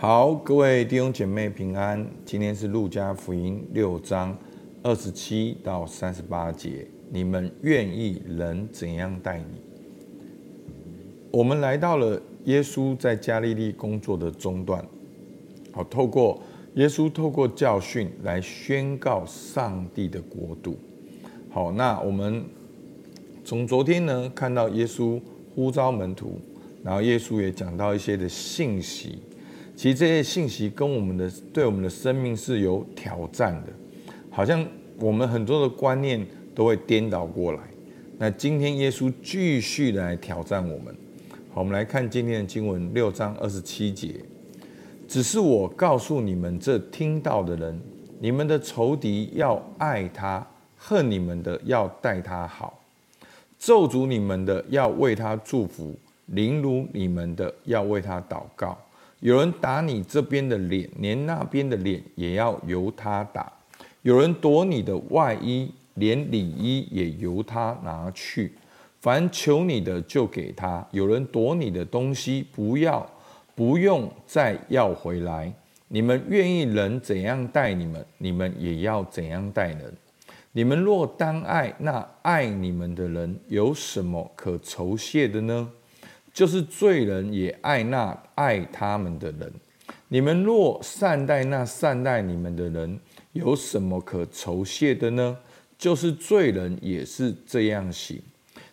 好，各位弟兄姐妹平安。今天是路加福音六章二十七到三十八节。你们愿意人怎样待你？我们来到了耶稣在加利利工作的中段。好，透过耶稣透过教训来宣告上帝的国度。好，那我们从昨天呢看到耶稣呼召门徒，然后耶稣也讲到一些的信息。其实这些信息跟我们的对我们的生命是有挑战的，好像我们很多的观念都会颠倒过来。那今天耶稣继续来挑战我们。好，我们来看今天的经文六章二十七节。只是我告诉你们这听到的人，你们的仇敌要爱他，恨你们的要待他好，咒诅你们的要为他祝福，凌辱你们的要为他祷告。有人打你这边的脸，连那边的脸也要由他打；有人夺你的外衣，连里衣也由他拿去。凡求你的，就给他；有人夺你的东西，不要，不用再要回来。你们愿意人怎样待你们，你们也要怎样待人。你们若单爱那爱你们的人，有什么可酬谢的呢？就是罪人也爱那爱他们的人。你们若善待那善待你们的人，有什么可酬谢的呢？就是罪人也是这样行。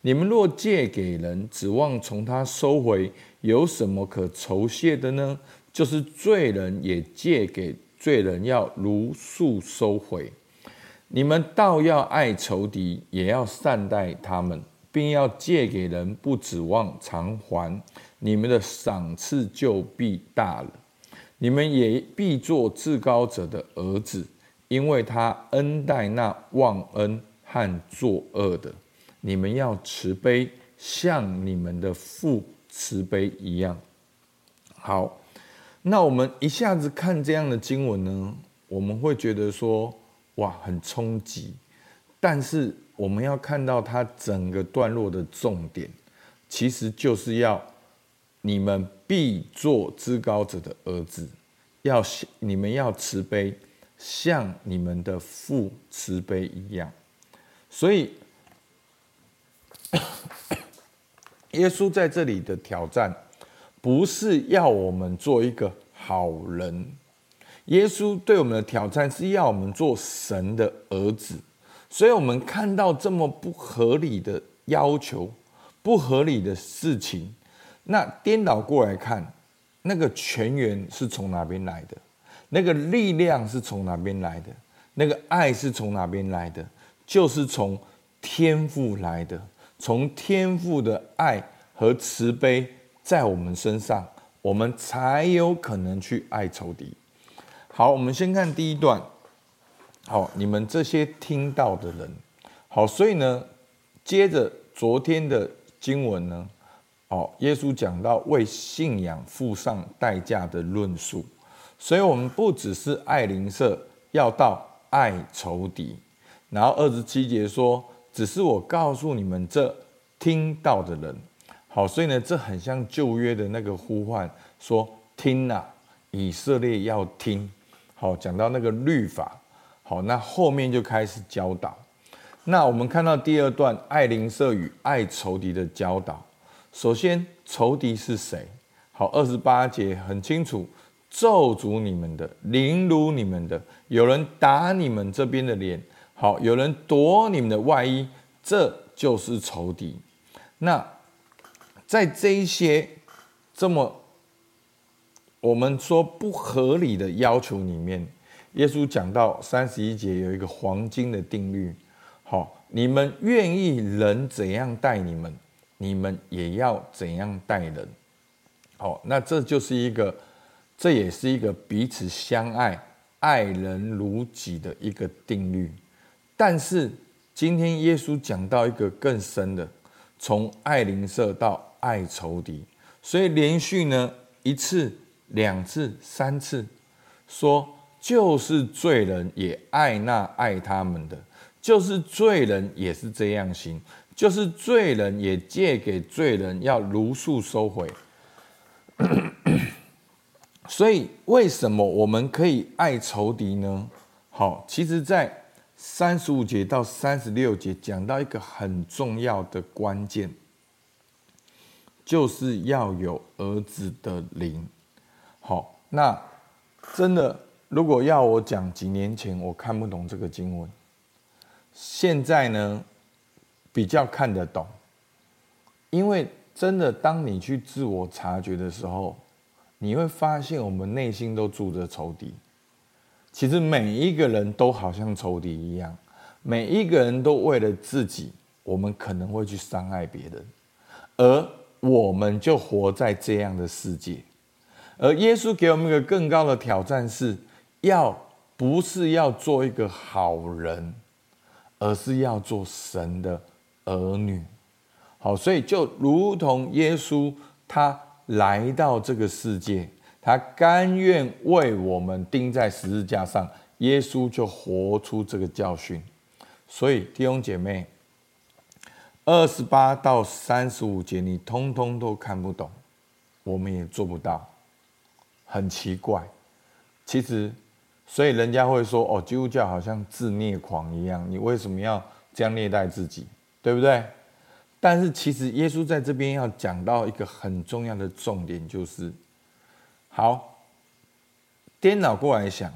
你们若借给人，指望从他收回，有什么可酬谢的呢？就是罪人也借给罪人，要如数收回。你们倒要爱仇敌，也要善待他们。并要借给人，不指望偿还，你们的赏赐就必大了。你们也必做至高者的儿子，因为他恩待那忘恩和作恶的。你们要慈悲，像你们的父慈悲一样。好，那我们一下子看这样的经文呢，我们会觉得说，哇，很冲击，但是。我们要看到他整个段落的重点，其实就是要你们必做至高者的儿子，要你们要慈悲，像你们的父慈悲一样。所以，耶稣在这里的挑战，不是要我们做一个好人，耶稣对我们的挑战是要我们做神的儿子。所以，我们看到这么不合理的要求、不合理的事情，那颠倒过来看，那个泉源是从哪边来的？那个力量是从哪边来的？那个爱是从哪边来的？就是从天赋来的，从天赋的爱和慈悲在我们身上，我们才有可能去爱仇敌。好，我们先看第一段。好，你们这些听到的人，好，所以呢，接着昨天的经文呢，哦，耶稣讲到为信仰付上代价的论述，所以我们不只是爱邻舍，要到爱仇敌。然后二十七节说，只是我告诉你们这听到的人，好，所以呢，这很像旧约的那个呼唤，说听呐，以色列要听。好，讲到那个律法。好，那后面就开始教导。那我们看到第二段爱邻舍与爱仇敌的教导。首先，仇敌是谁？好，二十八节很清楚，咒诅你们的，凌辱你们的，有人打你们这边的脸，好，有人夺你们的外衣，这就是仇敌。那在这一些这么我们说不合理的要求里面。耶稣讲到三十一节有一个黄金的定律，好，你们愿意人怎样待你们，你们也要怎样待人，好，那这就是一个，这也是一个彼此相爱、爱人如己的一个定律。但是今天耶稣讲到一个更深的，从爱邻舍到爱仇敌，所以连续呢一次、两次、三次说。就是罪人也爱那爱他们的，就是罪人也是这样行，就是罪人也借给罪人，要如数收回。所以为什么我们可以爱仇敌呢？好，其实，在三十五节到三十六节讲到一个很重要的关键，就是要有儿子的灵。好，那真的，如果要我讲，几年前我看不懂这个经文，现在呢比较看得懂，因为真的，当你去自我察觉的时候，你会发现我们内心都住着仇敌。其实每一个人都好像仇敌一样，每一个人都为了自己，我们可能会去伤害别人，而我们就活在这样的世界。而耶稣给我们一个更高的挑战是，要不是要做一个好人，而是要做神的儿女。好，所以就如同耶稣他来到这个世界。他甘愿为我们钉在十字架上，耶稣就活出这个教训。所以弟兄姐妹，二十八到三十五节你通通都看不懂，我们也做不到，很奇怪。其实，所以人家会说：“哦，基督教好像自虐狂一样，你为什么要这样虐待自己？对不对？”但是其实耶稣在这边要讲到一个很重要的重点，就是。好，颠倒过来想，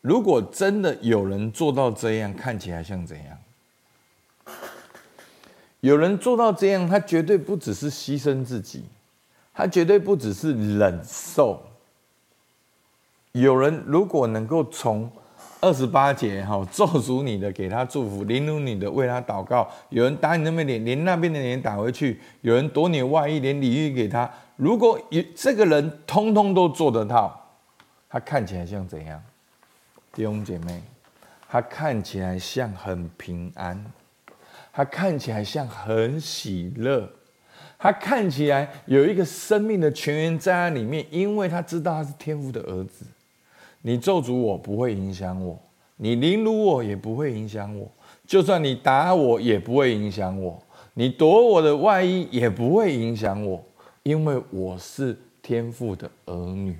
如果真的有人做到这样，看起来像怎样？有人做到这样，他绝对不只是牺牲自己，他绝对不只是忍受。有人如果能够从二十八节哈咒诅你的，给他祝福；凌辱你的，为他祷告。有人打你那边脸，连那边的脸打回去；有人夺你外衣，连礼遇给他。如果有这个人通通都做得到，他看起来像怎样？弟兄姐妹，他看起来像很平安，他看起来像很喜乐，他看起来有一个生命的泉源在他里面，因为他知道他是天父的儿子。你咒诅我不会影响我，你凌辱我也不会影响我，就算你打我也不会影响我，你夺我的外衣也不会影响我。因为我是天父的儿女，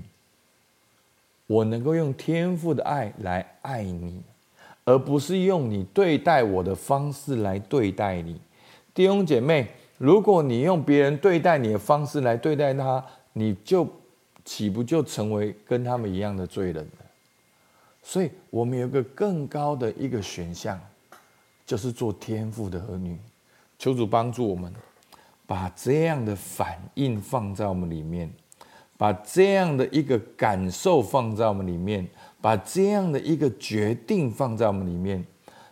我能够用天父的爱来爱你，而不是用你对待我的方式来对待你。弟兄姐妹，如果你用别人对待你的方式来对待他，你就岂不就成为跟他们一样的罪人？所以，我们有一个更高的一个选项，就是做天父的儿女。求主帮助我们。把这样的反应放在我们里面，把这样的一个感受放在我们里面，把这样的一个决定放在我们里面，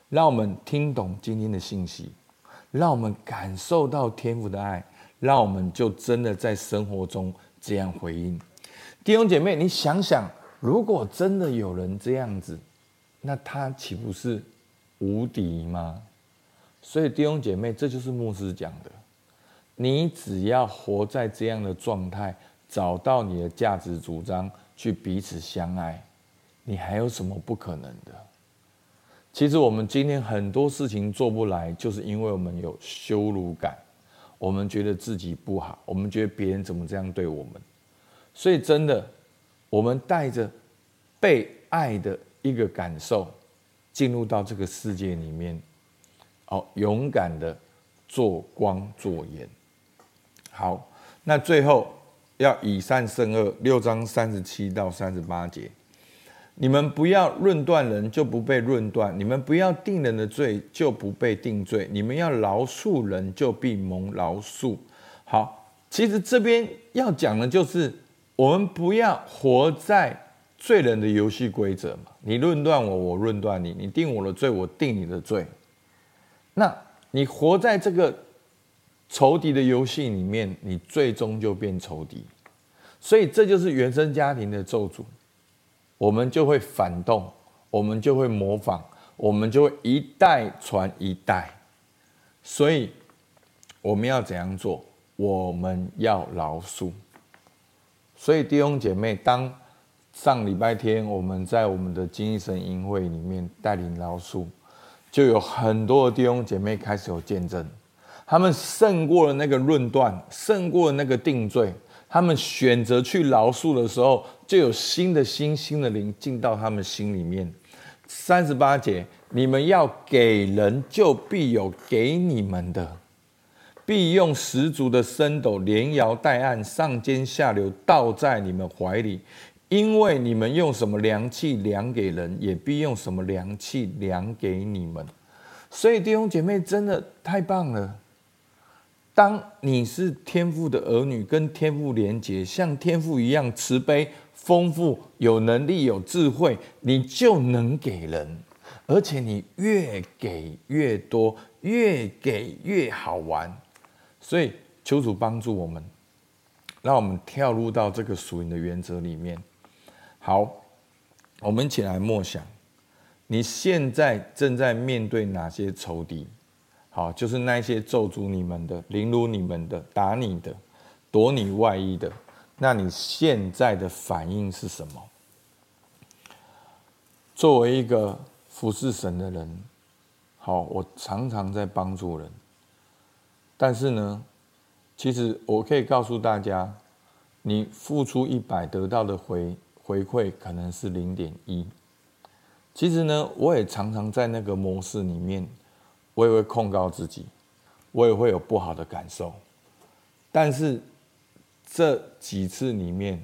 让我们听懂今天的信息，让我们感受到天父的爱，让我们就真的在生活中这样回应。弟兄姐妹，你想想，如果真的有人这样子，那他岂不是无敌吗？所以弟兄姐妹，这就是牧师讲的。你只要活在这样的状态，找到你的价值主张，去彼此相爱，你还有什么不可能的？其实我们今天很多事情做不来，就是因为我们有羞辱感，我们觉得自己不好，我们觉得别人怎么这样对我们。所以真的，我们带着被爱的一个感受，进入到这个世界里面，哦，勇敢的做光做盐。好，那最后要以善胜恶，六章三十七到三十八节，你们不要论断人，就不被论断；你们不要定人的罪，就不被定罪；你们要饶恕人，就必蒙饶恕。好，其实这边要讲的就是，我们不要活在罪人的游戏规则嘛。你论断我，我论断你；你定我的罪，我定你的罪。那你活在这个。仇敌的游戏里面，你最终就变仇敌，所以这就是原生家庭的咒诅。我们就会反动，我们就会模仿，我们就会一代传一代。所以我们要怎样做？我们要饶恕。所以弟兄姐妹，当上礼拜天我们在我们的精神营会里面带领饶恕，就有很多的弟兄姐妹开始有见证。他们胜过了那个论断，胜过了那个定罪，他们选择去饶恕的时候，就有新的心、新的灵进到他们心里面。三十八节，你们要给人，就必有给你们的，必用十足的升斗连摇带按，上尖下流，倒在你们怀里。因为你们用什么量器量给人，也必用什么量器量给你们。所以弟兄姐妹，真的太棒了。当你是天父的儿女，跟天父连结，像天父一样慈悲、丰富、有能力、有智慧，你就能给人，而且你越给越多，越给越好玩。所以求主帮助我们，让我们跳入到这个属灵的原则里面。好，我们一起来默想，你现在正在面对哪些仇敌？好，就是那些咒诅你们的、凌辱你们的、打你的、夺你外衣的，那你现在的反应是什么？作为一个服侍神的人，好，我常常在帮助人，但是呢，其实我可以告诉大家，你付出一百得到的回回馈可能是零点一。其实呢，我也常常在那个模式里面。我也会控告自己，我也会有不好的感受，但是这几次里面，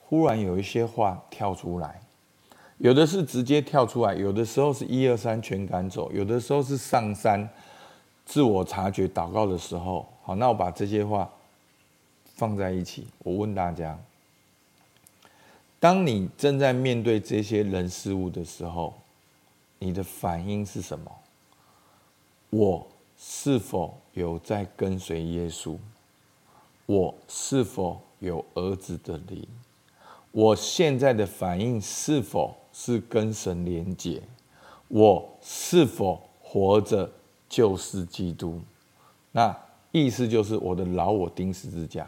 忽然有一些话跳出来，有的是直接跳出来，有的时候是一二三全赶走，有的时候是上山自我察觉祷告的时候。好，那我把这些话放在一起，我问大家：当你正在面对这些人事物的时候，你的反应是什么？我是否有在跟随耶稣？我是否有儿子的灵？我现在的反应是否是跟神连结？我是否活着就是基督？那意思就是我的老我钉十字架。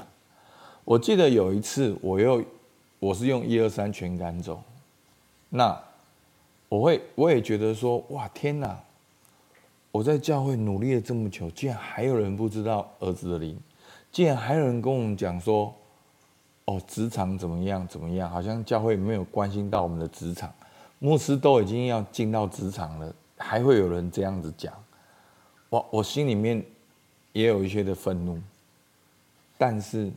我记得有一次，我又我是用一二三全赶走。那我会我也觉得说，哇，天哪！我在教会努力了这么久，竟然还有人不知道儿子的灵，竟然还有人跟我们讲说，哦，职场怎么样怎么样，好像教会没有关心到我们的职场，牧师都已经要进到职场了，还会有人这样子讲，我心里面也有一些的愤怒，但是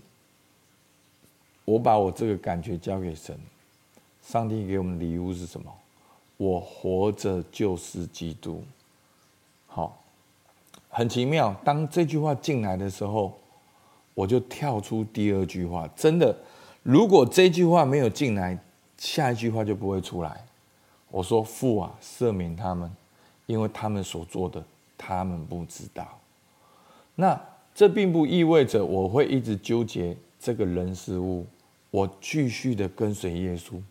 我把我这个感觉交给神，上帝给我们礼物是什么？我活着就是基督。好，很奇妙。当这句话进来的时候，我就跳出第二句话。真的，如果这句话没有进来，下一句话就不会出来。我说：“父啊，赦免他们，因为他们所做的，他们不知道。”那这并不意味着我会一直纠结这个人事物，我继续的跟随耶稣。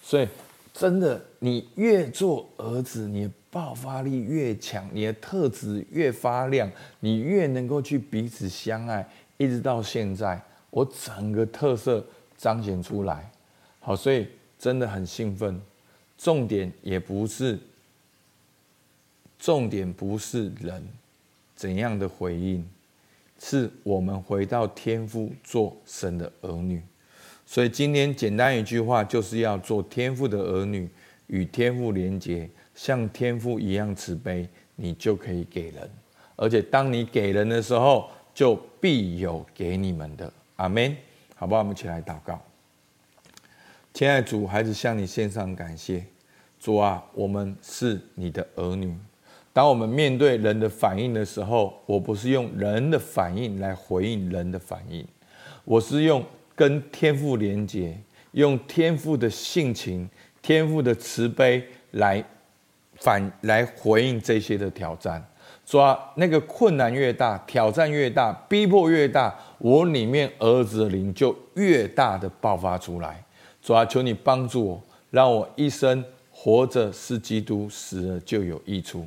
所以，真的，你越做儿子，你的。爆发力越强，你的特质越发亮，你越能够去彼此相爱，一直到现在，我整个特色彰显出来。好，所以真的很兴奋。重点也不是，重点不是人怎样的回应，是我们回到天父做神的儿女。所以今天简单一句话，就是要做天父的儿女，与天父连结。像天父一样慈悲，你就可以给人，而且当你给人的时候，就必有给你们的。阿门，好不好？我们一起来祷告。亲爱的主，孩子向你献上感谢。主啊，我们是你的儿女。当我们面对人的反应的时候，我不是用人的反应来回应人的反应，我是用跟天赋连接，用天赋的性情、天赋的慈悲来。反来回应这些的挑战，主啊，那个困难越大，挑战越大，逼迫越大，我里面儿子的灵就越大的爆发出来。主啊，求你帮助我，让我一生活着是基督，死了就有益处。